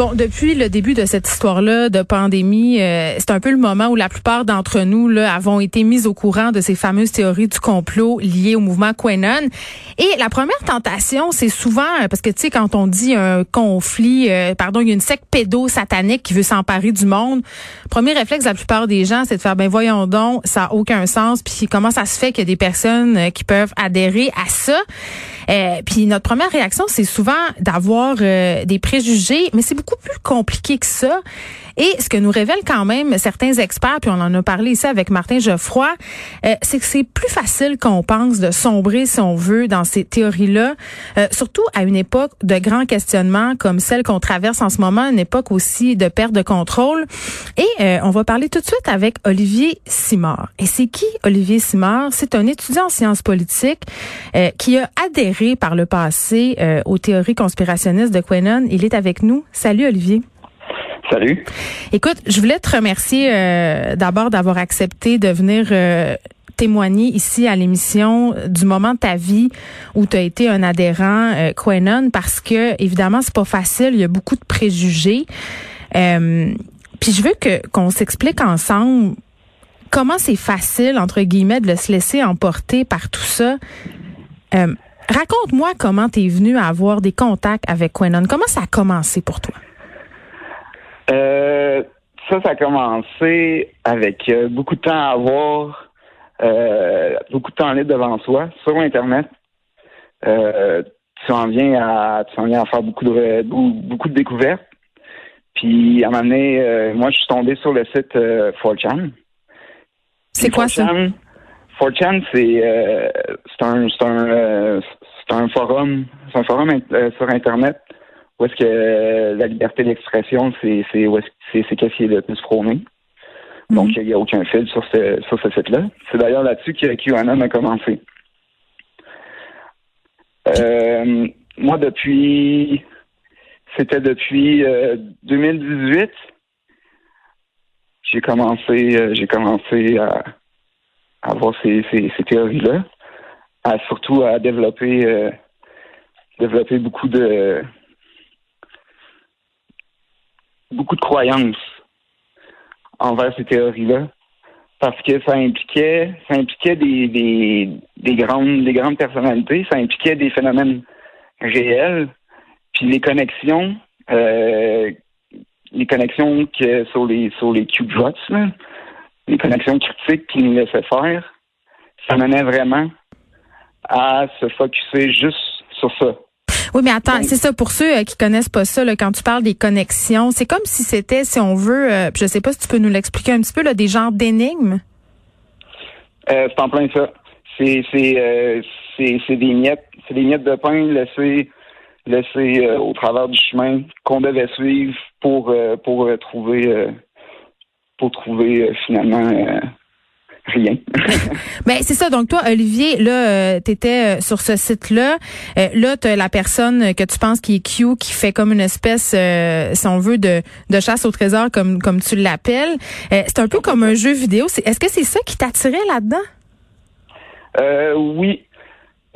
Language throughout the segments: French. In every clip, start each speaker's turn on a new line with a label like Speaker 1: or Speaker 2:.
Speaker 1: Bon, depuis le début de cette histoire-là de pandémie, euh, c'est un peu le moment où la plupart d'entre nous là, avons été mis au courant de ces fameuses théories du complot liées au mouvement Quenon. Et la première tentation, c'est souvent, euh, parce que tu sais, quand on dit un conflit, euh, pardon, il y a une secte pédo-satanique qui veut s'emparer du monde, premier réflexe de la plupart des gens, c'est de faire, ben voyons donc, ça a aucun sens, puis comment ça se fait qu'il y a des personnes qui peuvent adhérer à ça? puis notre première réaction, c'est souvent d'avoir des préjugés, mais c'est plus compliqué que ça. Et ce que nous révèlent quand même certains experts, puis on en a parlé ici avec Martin Geoffroy, euh, c'est que c'est plus facile qu'on pense de sombrer, si on veut, dans ces théories-là, euh, surtout à une époque de grands questionnements comme celle qu'on traverse en ce moment, une époque aussi de perte de contrôle. Et euh, on va parler tout de suite avec Olivier Simard. Et c'est qui Olivier Simard? C'est un étudiant en sciences politiques qui a adhéré par le passé aux théories conspirationnistes de Quenon. Il est avec nous. Salut Olivier.
Speaker 2: Salut.
Speaker 1: Écoute, je voulais te remercier euh, d'abord d'avoir accepté de venir euh, témoigner ici à l'émission du moment de ta vie où tu as été un adhérent euh, Quenon parce que évidemment c'est pas facile, il y a beaucoup de préjugés. Euh, puis je veux que qu'on s'explique ensemble comment c'est facile entre guillemets de se laisser emporter par tout ça. Raconte-moi comment tu es venu à avoir des contacts avec Quenon. Comment ça a commencé pour toi?
Speaker 2: Euh, ça, ça a commencé avec euh, beaucoup de temps à avoir, euh, beaucoup de temps libre devant soi, sur Internet. tu en viens à, tu en viens à faire beaucoup de, beaucoup de découvertes. Puis à un moment donné, moi, je suis tombé sur le site 4chan.
Speaker 1: C'est quoi ça?
Speaker 2: 4chan, c'est c'est un c'est un c'est un forum, c'est un forum sur Internet où est-ce que la liberté d'expression, c'est c'est c'est qu'est-ce qui est le plus prôné. Donc, mhm. il n'y a aucun fil sur ce, sur ce site-là. C'est d'ailleurs là-dessus que QAnon a commencé. Euh, moi, depuis, c'était depuis 2018, euh, j'ai commencé, euh, j'ai commencé à, avoir ces, ces, ces théories-là, à surtout à développer, développer beaucoup de, beaucoup de croyances envers ces théories-là parce que ça impliquait ça impliquait des, des, des grandes des grandes personnalités, ça impliquait des phénomènes réels, puis les connexions euh, les connexions que sur les sur les cube les connexions critiques qu'ils nous laissaient faire, ça menait vraiment à se focuser juste sur ça.
Speaker 1: Oui, mais attends, c'est ça pour ceux euh, qui connaissent pas ça. Là, quand tu parles des connexions, c'est comme si c'était, si on veut, euh, je sais pas si tu peux nous l'expliquer un petit peu, là, des genres d'énigmes?
Speaker 2: Euh, c'est en plein ça. C'est c'est c'est des miettes, c'est des miettes de pain laissées laissées au travers du chemin qu'on devait suivre pour pour trouver pour trouver finalement rien.
Speaker 1: ben c'est ça. Donc toi, Olivier, là, euh, tu étais euh, sur ce site-là. Euh, là, tu la personne que tu penses qui est Q, qui fait comme une espèce, si on veut, de, de chasse au trésor, comme comme tu l'appelles. c'est un peu comme un jeu vidéo. Est-ce que c'est ça qui t'attirait là-dedans?
Speaker 2: oui.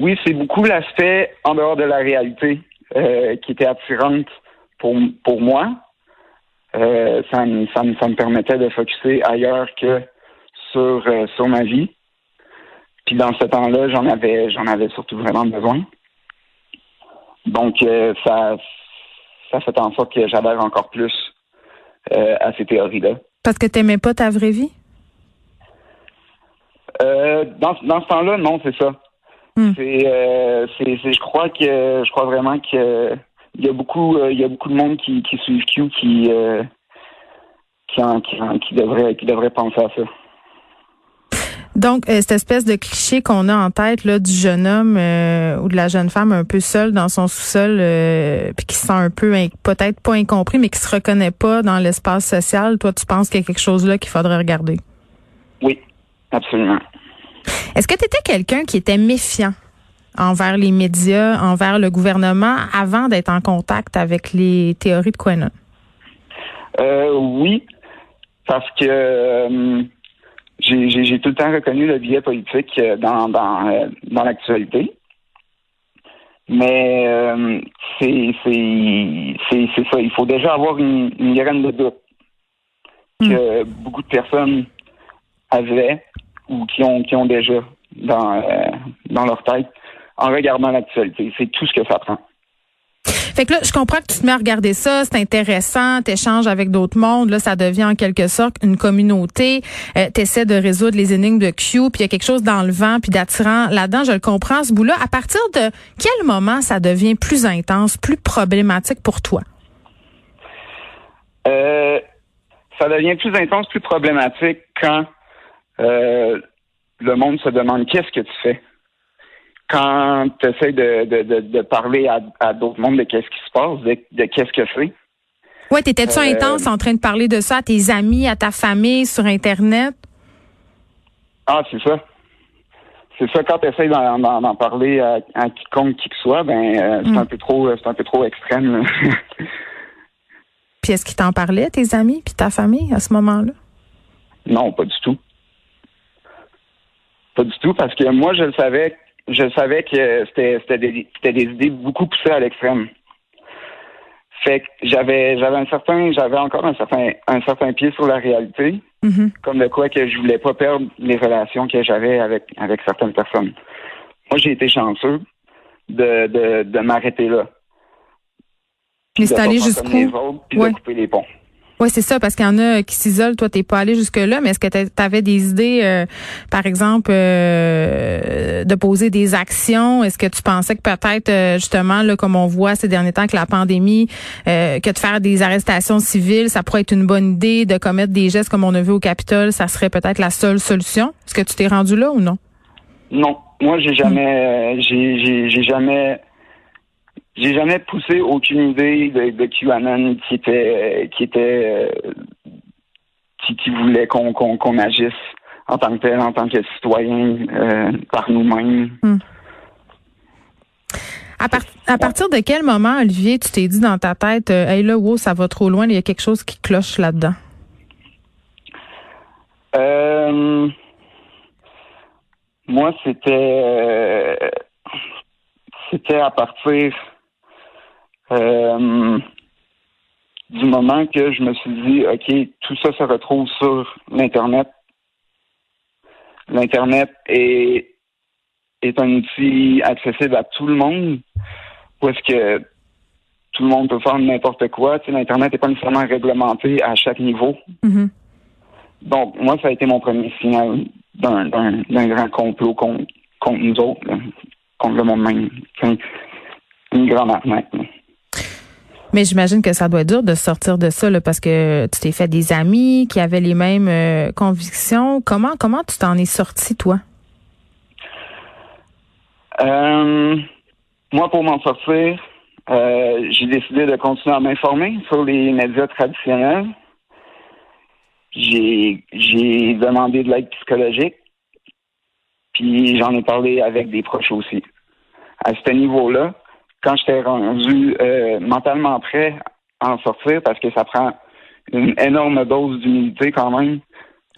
Speaker 2: Oui, c'est beaucoup l'aspect en dehors de la réalité qui était attirante pour, pour moi. ça, me, ça, me, ça me permettait de focuser ailleurs que sur, euh, sur ma vie. Puis dans ce temps-là, j'en avais j'en avais surtout vraiment besoin. Donc euh, ça ça fait en sorte que j'adhère encore plus euh, à ces théories-là.
Speaker 1: Parce que tu n'aimais pas ta vraie vie?
Speaker 2: dans, dans ce temps-là, non, c'est ça. Hmm. C'est, je crois que je crois vraiment que il y a beaucoup il y a beaucoup de monde qui, qui suivent Q qui qui, en- qui, en- qui devrait qui devrait penser à ça.
Speaker 1: Donc, euh, cette espèce de cliché qu'on a en tête là du jeune homme euh, ou de la jeune femme un peu seule dans son sous-sol, euh, puis qui se sent un peu peut-être pas incompris, mais qui se reconnaît pas dans l'espace social. Toi, tu penses qu'il y a quelque chose là qu'il faudrait regarder?
Speaker 2: Oui, absolument.
Speaker 1: Est-ce que tu étais quelqu'un qui était méfiant envers les médias, envers le gouvernement, avant d'être en contact avec les théories de Quenon?
Speaker 2: Euh, oui, parce que euh, j'ai tout le temps reconnu le biais politique euh, dans dans, euh, dans l'actualité. Mais euh, c'est c'est c'est c'est ça. Il faut déjà avoir une, une graine de doute que beaucoup de personnes avaient ou qui ont qui ont déjà dans euh, dans leur tête en regardant l'actualité. C'est tout ce que ça prend.
Speaker 1: Fait que là, je comprends que tu te mets à regarder ça, c'est intéressant, t'échanges avec d'autres mondes, là, ça devient en quelque sorte une communauté. Euh, T'essaies de résoudre les énigmes de Q, puis il y a quelque chose d'enlevant puis d'attirant là-dedans. Je le comprends, ce bout-là. À partir de quel moment ça devient plus intense, plus problématique pour toi?
Speaker 2: Euh, ça devient plus intense, plus problématique quand euh, le monde se demande qu'est-ce que tu fais. Quand tu essaies de, de, de, de parler à, à d'autres mondes de qu'est-ce qui se passe, de, de qu'est-ce que c'est.
Speaker 1: Ouais, t'étais-tu
Speaker 2: Euh,
Speaker 1: intense en train de parler de ça à tes amis, à ta famille, sur Internet?
Speaker 2: Ah, c'est ça. C'est ça, quand tu essaies d'en, parler à, à quiconque qui que soit, ben euh, c'est un peu trop c'est un peu trop extrême.
Speaker 1: Puis est-ce qu'ils t'en parlaient, tes amis, puis ta famille, à ce moment-là?
Speaker 2: Non, pas du tout. Pas du tout, parce que moi, je le savais, je savais que c'était, des, c'était des idées beaucoup poussées à l'extrême. Fait que j'avais, j'avais un certain, j'avais encore un certain, un certain pied sur la réalité,
Speaker 1: Mhm.
Speaker 2: comme de quoi que je voulais pas perdre les relations que j'avais avec, avec certaines personnes. Moi, j'ai été chanceux de, de, de m'arrêter là.
Speaker 1: Mais
Speaker 2: De
Speaker 1: c'est allé jusqu'où?
Speaker 2: puis
Speaker 1: Ouais.
Speaker 2: de couper les ponts.
Speaker 1: Oui, c'est ça, parce qu'il y en a qui s'isolent. Toi, t'es pas allé jusque-là, mais est-ce que tu avais des idées, euh, par exemple, euh, de poser des actions? Est-ce que tu pensais que peut-être, euh, justement, là, comme on voit ces derniers temps avec la pandémie, euh, que de faire des arrestations civiles, ça pourrait être une bonne idée, de commettre des gestes comme on a vu au Capitole, ça serait peut-être la seule solution? Est-ce que tu t'es rendu là ou non?
Speaker 2: Non, moi j'ai jamais, euh, j'ai, j'ai, j'ai jamais, j'ai jamais poussé aucune idée de, de QAnon qui était, qui était, euh, qui, qui voulait qu'on, agisse en tant que tel, en tant que citoyen euh, par nous-mêmes.
Speaker 1: À, par- à partir de quel moment, Olivier, tu t'es dit dans ta tête, euh, hey là, wow, ça va trop loin, il y a quelque chose qui cloche là-dedans?
Speaker 2: Euh, moi, c'était, c'était à partir euh, du moment que je me suis dit, ok, tout ça se retrouve sur l'internet. L'internet est est un outil accessible à tout le monde, où est-ce que tout le monde peut faire n'importe quoi. Tu sais, l'internet n'est pas nécessairement réglementé à chaque niveau.
Speaker 1: Mhm.
Speaker 2: Donc, moi, ça a été mon premier signal d'un, d'un, d'un grand complot contre, contre nous autres, là, contre le monde même. C'est une grande arnaque. là.
Speaker 1: Mais j'imagine que ça doit être dur de sortir de ça parce que tu t'es fait des amis qui avaient les mêmes euh, convictions. Comment comment tu t'en es sorti toi?
Speaker 2: Euh, moi, pour m'en sortir, euh, j'ai décidé de continuer à m'informer sur les médias traditionnels. J'ai demandé de l'aide psychologique, puis j'en ai parlé avec des proches aussi. À ce niveau-là, quand j'étais rendu euh, mentalement prêt à en sortir, parce que ça prend une énorme dose d'humilité quand même,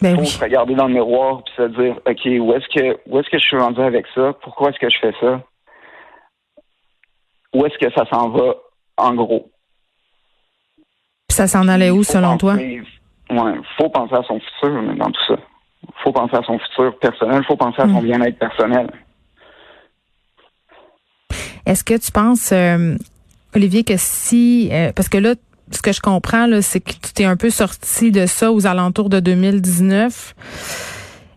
Speaker 1: Ben
Speaker 2: faut
Speaker 1: oui.
Speaker 2: se regarder dans le miroir puis se dire ok où est-ce que où est-ce que je suis rendu avec ça? Pourquoi est-ce que je fais ça? Où est-ce que ça s'en va en gros?
Speaker 1: Puis ça s'en allait où selon toi?
Speaker 2: Penser- ouais faut penser à son futur dans tout ça. Faut penser à son futur personnel faut penser à son
Speaker 1: Mm.
Speaker 2: bien-être personnel
Speaker 1: Est-ce que tu penses euh, Olivier que si euh, parce que là ce que je comprends c'est que tu t'es un peu sorti de ça aux alentours de 2019.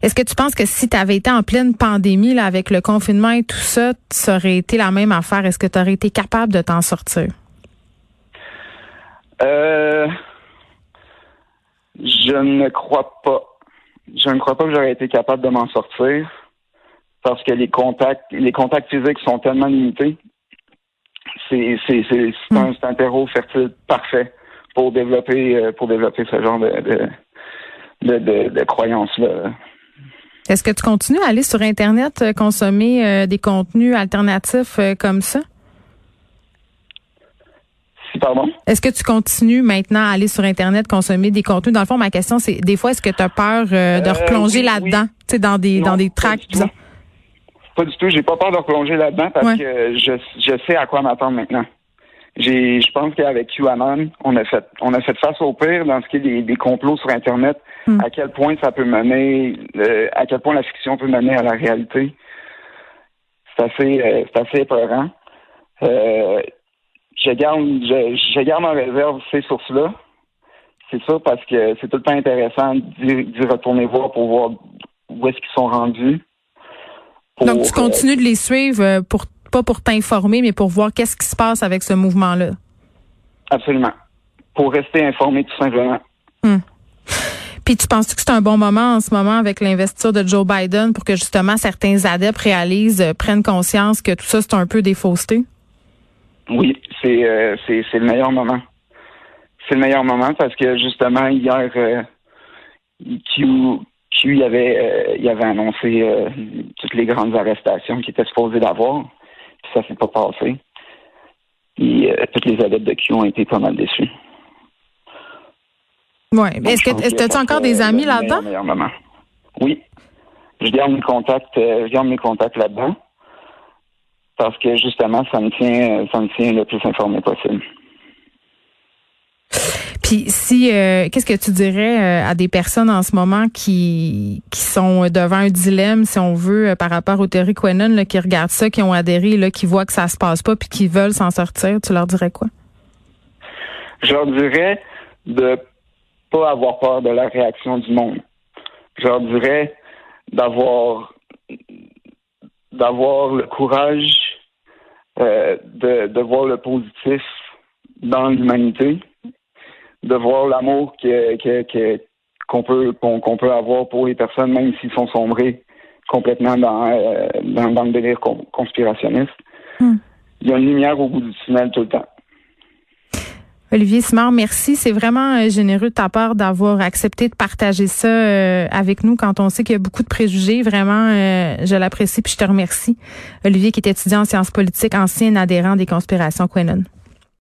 Speaker 1: Est-ce que tu penses que si tu avais été en pleine pandémie là avec le confinement et tout ça, ça aurait été la même affaire? Est-ce que tu aurais été capable de t'en sortir?
Speaker 2: Euh, Je ne crois pas. Je ne crois pas que j'aurais été capable de m'en sortir parce que les contacts, les contacts physiques sont tellement limités. C'est c'est c'est c'est un, c'est un terreau fertile parfait pour développer euh, pour développer ce genre de de de, de, de croyances là.
Speaker 1: Est-ce que tu continues à aller sur Internet euh, consommer euh, des contenus alternatifs euh, comme ça?
Speaker 2: Si pardon?
Speaker 1: Est-ce que tu continues maintenant à aller sur Internet consommer des contenus? Dans le fond, ma question, c'est des fois, est-ce que tu as peur euh, de replonger
Speaker 2: oui,
Speaker 1: là-dedans, tu sais, dans des
Speaker 2: Non,
Speaker 1: dans des
Speaker 2: pas
Speaker 1: tracks?
Speaker 2: du
Speaker 1: bizarres?
Speaker 2: tout. Pas du tout. J'ai pas peur de replonger là-dedans parce
Speaker 1: Ouais.
Speaker 2: que je, je sais à quoi m'attendre maintenant. J'ai, je pense qu'avec QAnon, on a fait, on a fait face au pire dans ce qui est des, des complots sur Internet.
Speaker 1: Hmm.
Speaker 2: À quel point ça peut mener, euh, à quel point la fiction peut mener à la réalité. C'est assez, euh, c'est assez épeurant. Euh, je garde, je, je garde en réserve ces sources-là. C'est ça parce que c'est tout le temps intéressant d'y, d'y retourner voir pour voir où est-ce qu'ils sont rendus.
Speaker 1: Donc, tu
Speaker 2: euh,
Speaker 1: continues de les suivre euh, pour pas pour t'informer, mais pour voir qu'est-ce qui se passe avec ce mouvement-là.
Speaker 2: Absolument. Pour rester informé, tout simplement.
Speaker 1: Puis tu penses que c'est un bon moment en ce moment avec l'investiture de Joe Biden pour que justement certains adeptes réalisent, euh, prennent conscience que tout ça, c'est un peu des faussetés?
Speaker 2: Oui, c'est euh, c'est c'est le meilleur moment. C'est le meilleur moment parce que justement hier, euh, Q, Q il avait euh, il avait annoncé euh, toutes les grandes arrestations qu'il était supposé d'avoir, puis ça s'est pas passé. Et euh, tous les adeptes de Q ont été pas mal déçus.
Speaker 1: Oui. Est-ce que tu as encore des amis là-dedans?
Speaker 2: Oui. Je garde mes contacts, euh, je garde mes contacts là-dedans. Parce que justement, ça me tient ça me tient le plus informé possible.
Speaker 1: Puis si euh, qu'est-ce que tu dirais euh, à des personnes en ce moment qui qui sont devant un dilemme, si on veut, euh, par rapport aux théories Quenon, qui regardent ça, qui ont adhéré, là, qui voient que ça se passe pas, puis qui veulent s'en sortir, tu leur dirais quoi?
Speaker 2: Je leur dirais de pas avoir peur de la réaction du monde. Je leur dirais d'avoir d'avoir le courage euh, de voir le positif dans l'humanité, de voir l'amour que, que, que- qu'on peut qu'on, qu'on peut avoir pour les personnes, même s'ils sont sombrés complètement dans, euh, dans, dans le délire con- conspirationniste.
Speaker 1: Hmm.
Speaker 2: Il y a une lumière au bout du tunnel tout le temps.
Speaker 1: Olivier Simard, merci. C'est vraiment euh, généreux de ta part d'avoir accepté de partager ça euh, avec nous quand on sait qu'il y a beaucoup de préjugés. Vraiment, euh, je l'apprécie puis je te remercie. Olivier qui est étudiant en sciences politiques, ancien adhérent des conspirations Quenon.